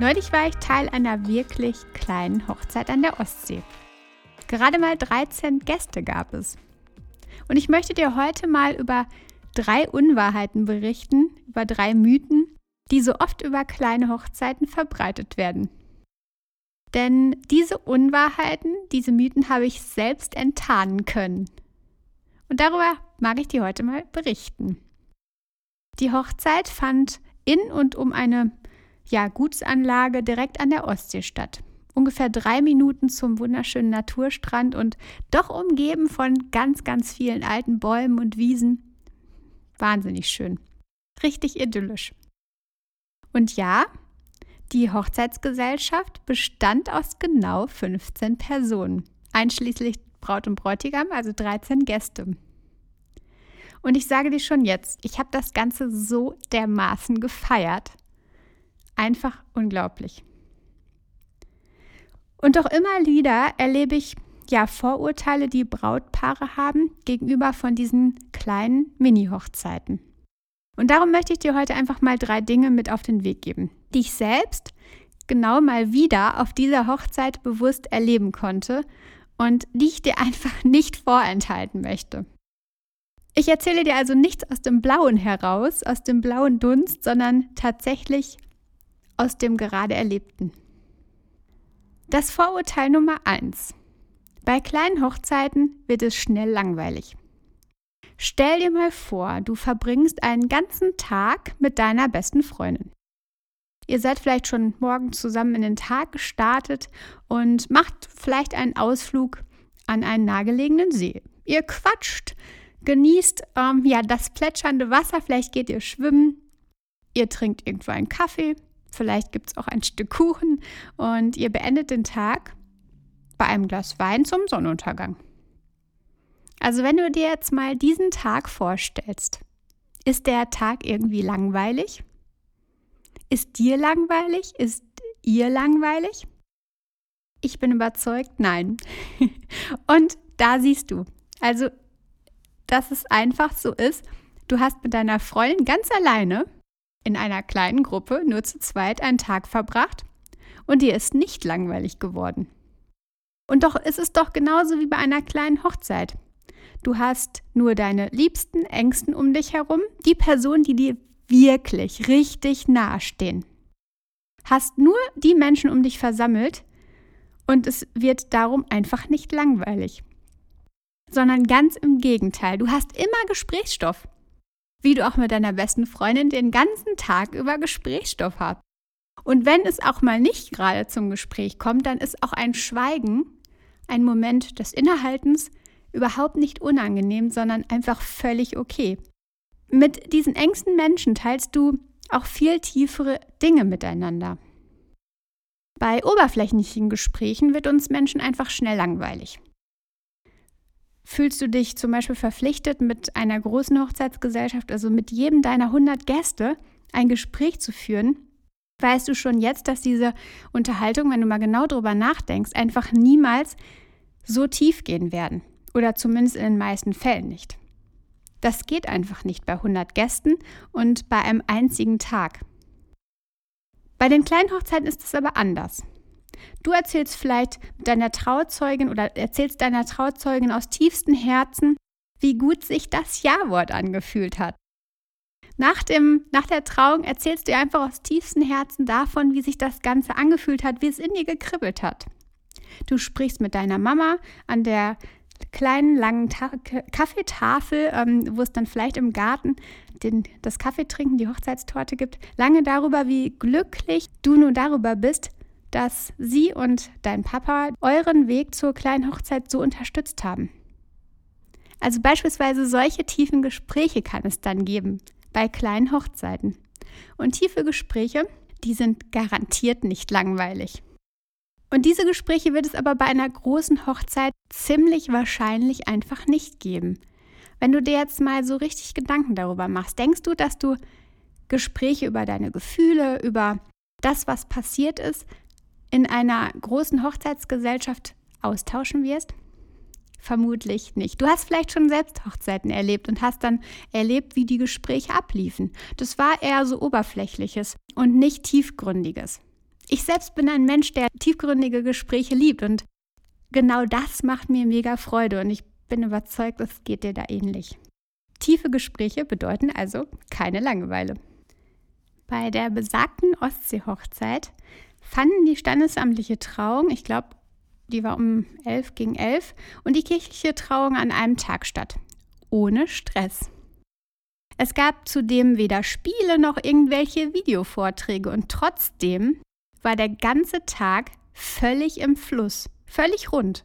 Neulich war ich Teil einer wirklich kleinen Hochzeit an der Ostsee. Gerade mal 13 Gäste gab es. Und ich möchte dir heute mal über drei Unwahrheiten berichten, über drei Mythen, die so oft über kleine Hochzeiten verbreitet werden. Denn diese Unwahrheiten, diese Mythen habe ich selbst enttarnen können. Und darüber mag ich dir heute mal berichten. Die Hochzeit fand in und um eine ja, Gutsanlage direkt an der Ostsee statt. Ungefähr drei Minuten zum wunderschönen Naturstrand und doch umgeben von ganz, ganz vielen alten Bäumen und Wiesen. Wahnsinnig schön. Richtig idyllisch. Und ja, die Hochzeitsgesellschaft bestand aus genau 15 Personen, einschließlich Braut und Bräutigam, also 13 Gäste. Und ich sage dir schon jetzt, ich habe das Ganze so dermaßen gefeiert. Einfach unglaublich. Und doch immer wieder erlebe ich ja Vorurteile, die Brautpaare haben gegenüber von diesen kleinen Mini-Hochzeiten. Und darum möchte ich dir heute einfach mal drei Dinge mit auf den Weg geben, die ich selbst genau mal wieder auf dieser Hochzeit bewusst erleben konnte und die ich dir einfach nicht vorenthalten möchte. Ich erzähle dir also nichts aus dem Blauen heraus, aus dem blauen Dunst, sondern tatsächlich aus dem gerade Erlebten. Das Vorurteil Nummer 1. Bei kleinen Hochzeiten wird es schnell langweilig. Stell dir mal vor, du verbringst einen ganzen Tag mit deiner besten Freundin. Ihr seid vielleicht schon morgen zusammen in den Tag gestartet und macht vielleicht einen Ausflug an einen nahegelegenen See. Ihr quatscht, genießt ähm, ja das plätschernde Wasser, vielleicht geht ihr schwimmen, ihr trinkt irgendwo einen Kaffee Vielleicht gibt es auch ein Stück Kuchen und ihr beendet den Tag bei einem Glas Wein zum Sonnenuntergang. Also wenn du dir jetzt mal diesen Tag vorstellst, ist der Tag irgendwie langweilig? Ist dir langweilig? Ist ihr langweilig? Ich bin überzeugt, nein. Und da siehst du, also, dass es einfach so ist, du hast mit deiner Freundin ganz alleine in einer kleinen Gruppe nur zu zweit einen Tag verbracht und dir ist nicht langweilig geworden. Und doch ist es doch genauso wie bei einer kleinen Hochzeit. Du hast nur deine liebsten Ängsten um dich herum, die Personen, die dir wirklich richtig nahestehen. Hast nur die Menschen um dich versammelt und es wird darum einfach nicht langweilig. Sondern ganz im Gegenteil, du hast immer Gesprächsstoff wie du auch mit deiner besten Freundin den ganzen Tag über Gesprächsstoff hast. Und wenn es auch mal nicht gerade zum Gespräch kommt, dann ist auch ein Schweigen, ein Moment des Innehaltens überhaupt nicht unangenehm, sondern einfach völlig okay. Mit diesen engsten Menschen teilst du auch viel tiefere Dinge miteinander. Bei oberflächlichen Gesprächen wird uns Menschen einfach schnell langweilig. Fühlst du dich zum Beispiel verpflichtet, mit einer großen Hochzeitsgesellschaft, also mit jedem deiner 100 Gäste, ein Gespräch zu führen? Weißt du schon jetzt, dass diese Unterhaltung, wenn du mal genau drüber nachdenkst, einfach niemals so tief gehen werden? Oder zumindest in den meisten Fällen nicht. Das geht einfach nicht bei 100 Gästen und bei einem einzigen Tag. Bei den kleinen Hochzeiten ist es aber anders. Du erzählst vielleicht deiner Trauzeugin oder erzählst deiner Trauzeugin aus tiefstem Herzen, wie gut sich das Ja-Wort angefühlt hat. Nach, dem, nach der Trauung erzählst du einfach aus tiefstem Herzen davon, wie sich das Ganze angefühlt hat, wie es in dir gekribbelt hat. Du sprichst mit deiner Mama an der kleinen, langen Ta Kaffeetafel, ähm, wo es dann vielleicht im Garten den, das Kaffeetrinken, die Hochzeitstorte gibt, lange darüber, wie glücklich du nun darüber bist, dass sie und dein Papa euren Weg zur kleinen Hochzeit so unterstützt haben. Also beispielsweise solche tiefen Gespräche kann es dann geben bei kleinen Hochzeiten. Und tiefe Gespräche, die sind garantiert nicht langweilig. Und diese Gespräche wird es aber bei einer großen Hochzeit ziemlich wahrscheinlich einfach nicht geben. Wenn du dir jetzt mal so richtig Gedanken darüber machst, denkst du, dass du Gespräche über deine Gefühle, über das, was passiert ist, in einer großen Hochzeitsgesellschaft austauschen wirst? Vermutlich nicht. Du hast vielleicht schon selbst Hochzeiten erlebt und hast dann erlebt, wie die Gespräche abliefen. Das war eher so oberflächliches und nicht tiefgründiges. Ich selbst bin ein Mensch, der tiefgründige Gespräche liebt und genau das macht mir mega Freude und ich bin überzeugt, es geht dir da ähnlich. Tiefe Gespräche bedeuten also keine Langeweile. Bei der besagten Ostseehochzeit fanden die standesamtliche Trauung, ich glaube, die war um 11 gegen 11, und die kirchliche Trauung an einem Tag statt. Ohne Stress. Es gab zudem weder Spiele noch irgendwelche Videovorträge und trotzdem war der ganze Tag völlig im Fluss, völlig rund.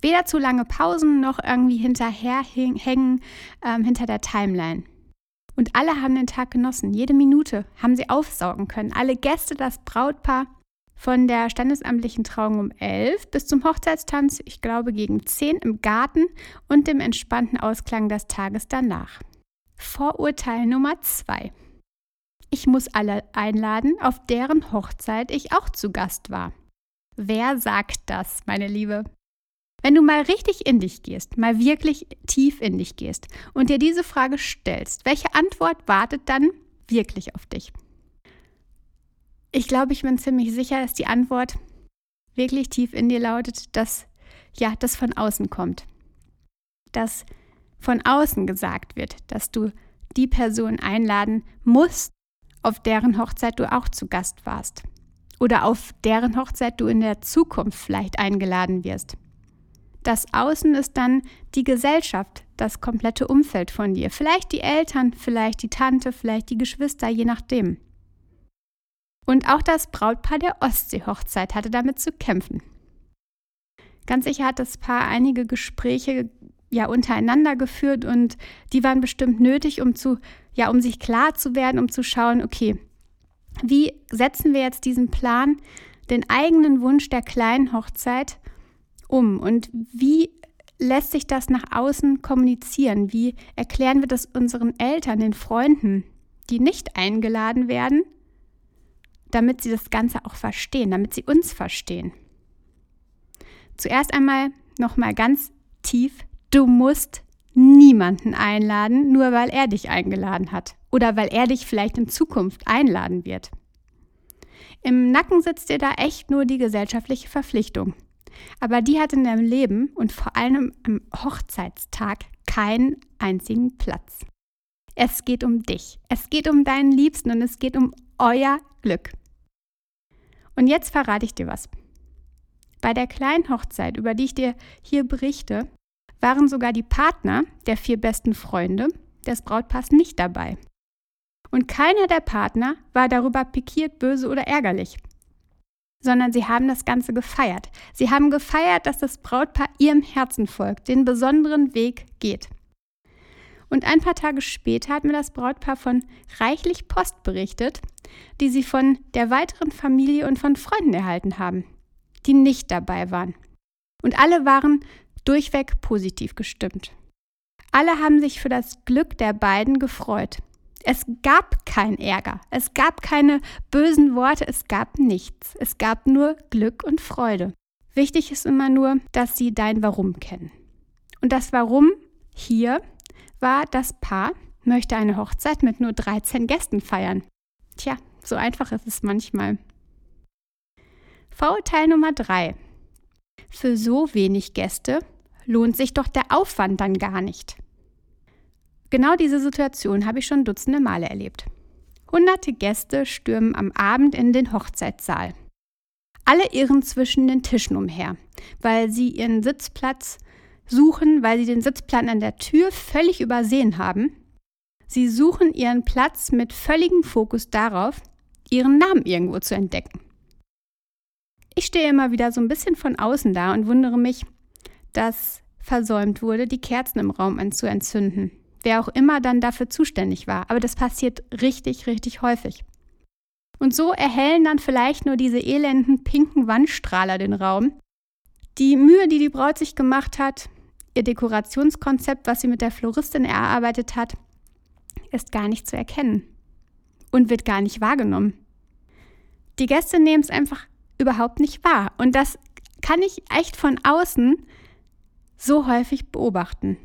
Weder zu lange Pausen noch irgendwie hinterherhängen ähm, hinter der Timeline. Und alle haben den Tag genossen. Jede Minute haben sie aufsaugen können. Alle Gäste, das Brautpaar von der standesamtlichen Trauung um 11 bis zum Hochzeitstanz, ich glaube gegen 10 im Garten und dem entspannten Ausklang des Tages danach. Vorurteil Nummer 2. Ich muss alle einladen, auf deren Hochzeit ich auch zu Gast war. Wer sagt das, meine Liebe? Wenn du mal richtig in dich gehst, mal wirklich tief in dich gehst und dir diese Frage stellst, welche Antwort wartet dann wirklich auf dich? Ich glaube, ich bin ziemlich sicher, dass die Antwort wirklich tief in dir lautet, dass ja, das von außen kommt. Dass von außen gesagt wird, dass du die Person einladen musst, auf deren Hochzeit du auch zu Gast warst. Oder auf deren Hochzeit du in der Zukunft vielleicht eingeladen wirst. Das Außen ist dann die Gesellschaft, das komplette Umfeld von dir. Vielleicht die Eltern, vielleicht die Tante, vielleicht die Geschwister, je nachdem. Und auch das Brautpaar der Ostseehochzeit hatte damit zu kämpfen. Ganz sicher hat das Paar einige Gespräche ja untereinander geführt und die waren bestimmt nötig, um zu ja, um sich klar zu werden, um zu schauen, okay, wie setzen wir jetzt diesen Plan, den eigenen Wunsch der kleinen Hochzeit um und wie lässt sich das nach außen kommunizieren? Wie erklären wir das unseren Eltern, den Freunden, die nicht eingeladen werden, damit sie das Ganze auch verstehen, damit sie uns verstehen? Zuerst einmal nochmal ganz tief, du musst niemanden einladen, nur weil er dich eingeladen hat oder weil er dich vielleicht in Zukunft einladen wird. Im Nacken sitzt dir da echt nur die gesellschaftliche Verpflichtung. Aber die hat in deinem Leben und vor allem am Hochzeitstag keinen einzigen Platz. Es geht um dich, es geht um deinen Liebsten und es geht um euer Glück. Und jetzt verrate ich dir was. Bei der kleinen Hochzeit, über die ich dir hier berichte, waren sogar die Partner der vier besten Freunde des Brautpaars nicht dabei. Und keiner der Partner war darüber pikiert, böse oder ärgerlich, sondern sie haben das Ganze gefeiert. Sie haben gefeiert, dass das Brautpaar ihrem Herzen folgt, den besonderen Weg geht. Und ein paar Tage später hat mir das Brautpaar von reichlich Post berichtet, die sie von der weiteren Familie und von Freunden erhalten haben, die nicht dabei waren. Und alle waren durchweg positiv gestimmt. Alle haben sich für das Glück der beiden gefreut. Es gab kein Ärger, es gab keine bösen Worte, es gab nichts. Es gab nur Glück und Freude. Wichtig ist immer nur, dass sie dein Warum kennen. Und das Warum hier war, das Paar möchte eine Hochzeit mit nur 13 Gästen feiern. Tja, so einfach ist es manchmal. Vorurteil Nummer 3. Für so wenig Gäste lohnt sich doch der Aufwand dann gar nicht. Genau diese Situation habe ich schon dutzende Male erlebt. Hunderte Gäste stürmen am Abend in den Hochzeitssaal. Alle irren zwischen den Tischen umher, weil sie ihren Sitzplatz suchen, weil sie den Sitzplan an der Tür völlig übersehen haben. Sie suchen ihren Platz mit völligem Fokus darauf, ihren Namen irgendwo zu entdecken. Ich stehe immer wieder so ein bisschen von außen da und wundere mich, dass versäumt wurde, die Kerzen im Raum anzuentzünden. Wer auch immer dann dafür zuständig war. Aber das passiert richtig, richtig häufig. Und so erhellen dann vielleicht nur diese elenden pinken Wandstrahler den Raum. Die Mühe, die die Braut sich gemacht hat, ihr Dekorationskonzept, was sie mit der Floristin erarbeitet hat, ist gar nicht zu erkennen und wird gar nicht wahrgenommen. Die Gäste nehmen es einfach überhaupt nicht wahr. Und das kann ich echt von außen so häufig beobachten.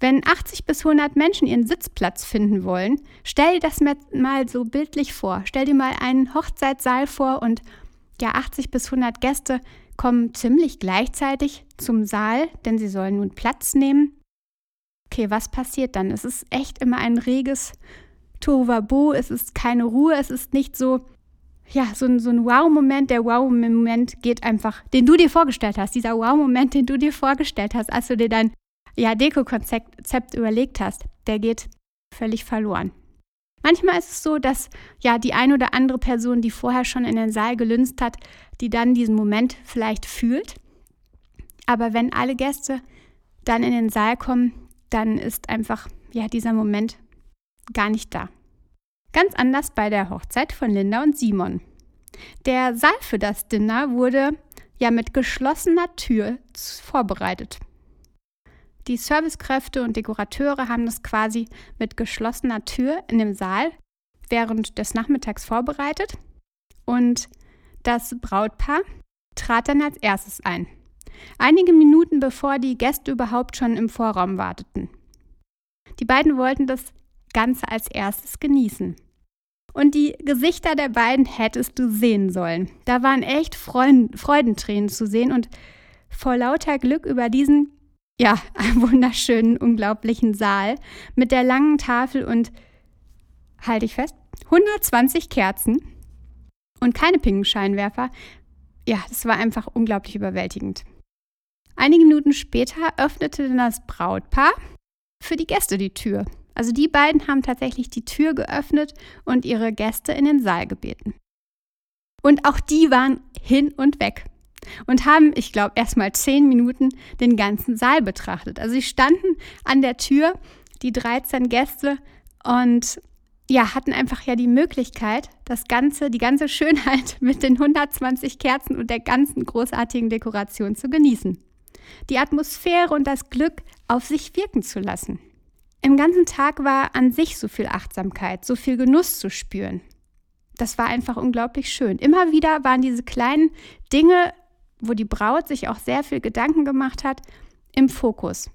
Wenn 80 bis 100 Menschen ihren Sitzplatz finden wollen, stell dir das mal so bildlich vor. Stell dir mal einen Hochzeitssaal vor und ja, 80 bis 100 Gäste kommen ziemlich gleichzeitig zum Saal, denn sie sollen nun Platz nehmen. Okay, was passiert dann? Es ist echt immer ein reges Tohuwabo, es ist keine Ruhe, es ist nicht so, ja, so ein, so ein Wow-Moment. Der Wow-Moment geht einfach, den du dir vorgestellt hast, dieser Wow-Moment, den du dir vorgestellt hast, als du dir dein ja, Deko-Konzept überlegt hast, der geht völlig verloren. Manchmal ist es so, dass ja die ein oder andere Person, die vorher schon in den Saal gelünzt hat, die dann diesen Moment vielleicht fühlt. Aber wenn alle Gäste dann in den Saal kommen, dann ist einfach ja dieser Moment gar nicht da. Ganz anders bei der Hochzeit von Linda und Simon. Der Saal für das Dinner wurde ja mit geschlossener Tür vorbereitet. Die Servicekräfte und Dekorateure haben das quasi mit geschlossener Tür in dem Saal während des Nachmittags vorbereitet und das Brautpaar trat dann als erstes ein. Einige Minuten bevor die Gäste überhaupt schon im Vorraum warteten. Die beiden wollten das Ganze als erstes genießen. Und die Gesichter der beiden hättest du sehen sollen. Da waren echt Freudentränen zu sehen und vor lauter Glück über diesen ja, einen wunderschönen, unglaublichen Saal mit der langen Tafel und, halte ich fest, 120 Kerzen und keine Pinkenscheinwerfer. Ja, das war einfach unglaublich überwältigend. Einige Minuten später öffnete dann das Brautpaar für die Gäste die Tür. Also die beiden haben tatsächlich die Tür geöffnet und ihre Gäste in den Saal gebeten. Und auch die waren hin und weg und haben, ich glaube, erst mal zehn Minuten den ganzen Saal betrachtet. Also sie standen an der Tür, die 13 Gäste, und ja, hatten einfach ja die Möglichkeit, das Ganze, die ganze Schönheit mit den 120 Kerzen und der ganzen großartigen Dekoration zu genießen. Die Atmosphäre und das Glück auf sich wirken zu lassen. Im ganzen Tag war an sich so viel Achtsamkeit, so viel Genuss zu spüren. Das war einfach unglaublich schön. Immer wieder waren diese kleinen Dinge wo die Braut sich auch sehr viel Gedanken gemacht hat, im Fokus.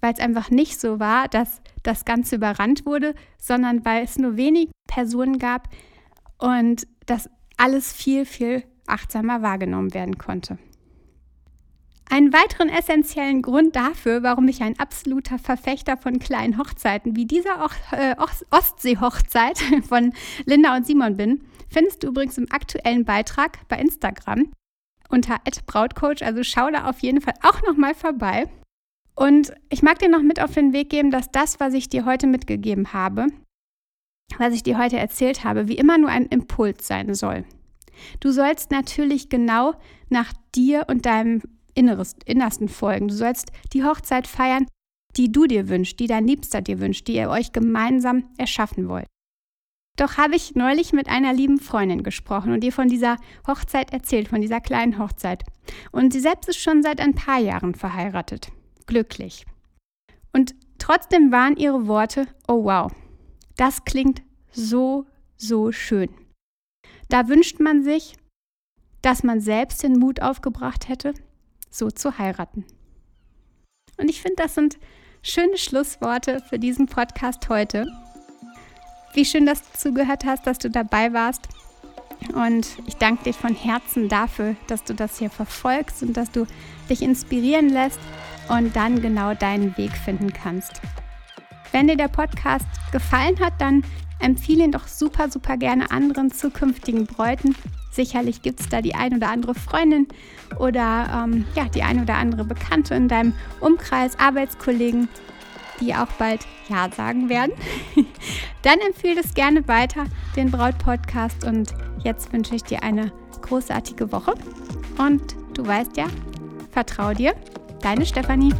Weil es einfach nicht so war, dass das Ganze überrannt wurde, sondern weil es nur wenig Personen gab und dass alles viel, viel achtsamer wahrgenommen werden konnte. Einen weiteren essentiellen Grund dafür, warum ich ein absoluter Verfechter von kleinen Hochzeiten wie dieser äh, Ostsee-Hochzeit von Linda und Simon bin, findest du übrigens im aktuellen Beitrag bei Instagram unter @brautcoach, also schau da auf jeden Fall auch noch mal vorbei. Und ich mag dir noch mit auf den Weg geben, dass das, was ich dir heute mitgegeben habe, was ich dir heute erzählt habe, wie immer nur ein Impuls sein soll. Du sollst natürlich genau nach dir und deinem Inneres, Innersten folgen. Du sollst die Hochzeit feiern, die du dir wünschst, die dein Liebster dir wünscht, die ihr euch gemeinsam erschaffen wollt. Doch habe ich neulich mit einer lieben Freundin gesprochen und ihr von dieser Hochzeit erzählt, von dieser kleinen Hochzeit. Und sie selbst ist schon seit ein paar Jahren verheiratet. Glücklich. Und trotzdem waren ihre Worte, oh wow, das klingt so, so schön. Da wünscht man sich, dass man selbst den Mut aufgebracht hätte, so zu heiraten. Und ich finde, das sind schöne Schlussworte für diesen Podcast heute. Wie schön, dass du zugehört hast, dass du dabei warst. Und ich danke dir von Herzen dafür, dass du das hier verfolgst und dass du dich inspirieren lässt und dann genau deinen Weg finden kannst. Wenn dir der Podcast gefallen hat, dann empfehle ihn doch super, super gerne anderen zukünftigen Bräuten. Sicherlich gibt es da die ein oder andere Freundin oder ähm, ja, die ein oder andere Bekannte in deinem Umkreis, Arbeitskollegen, die auch bald Ja sagen werden, dann empfehle es gerne weiter, den Braut-Podcast. Und jetzt wünsche ich dir eine großartige Woche. Und du weißt ja, vertrau dir, deine Stefanie.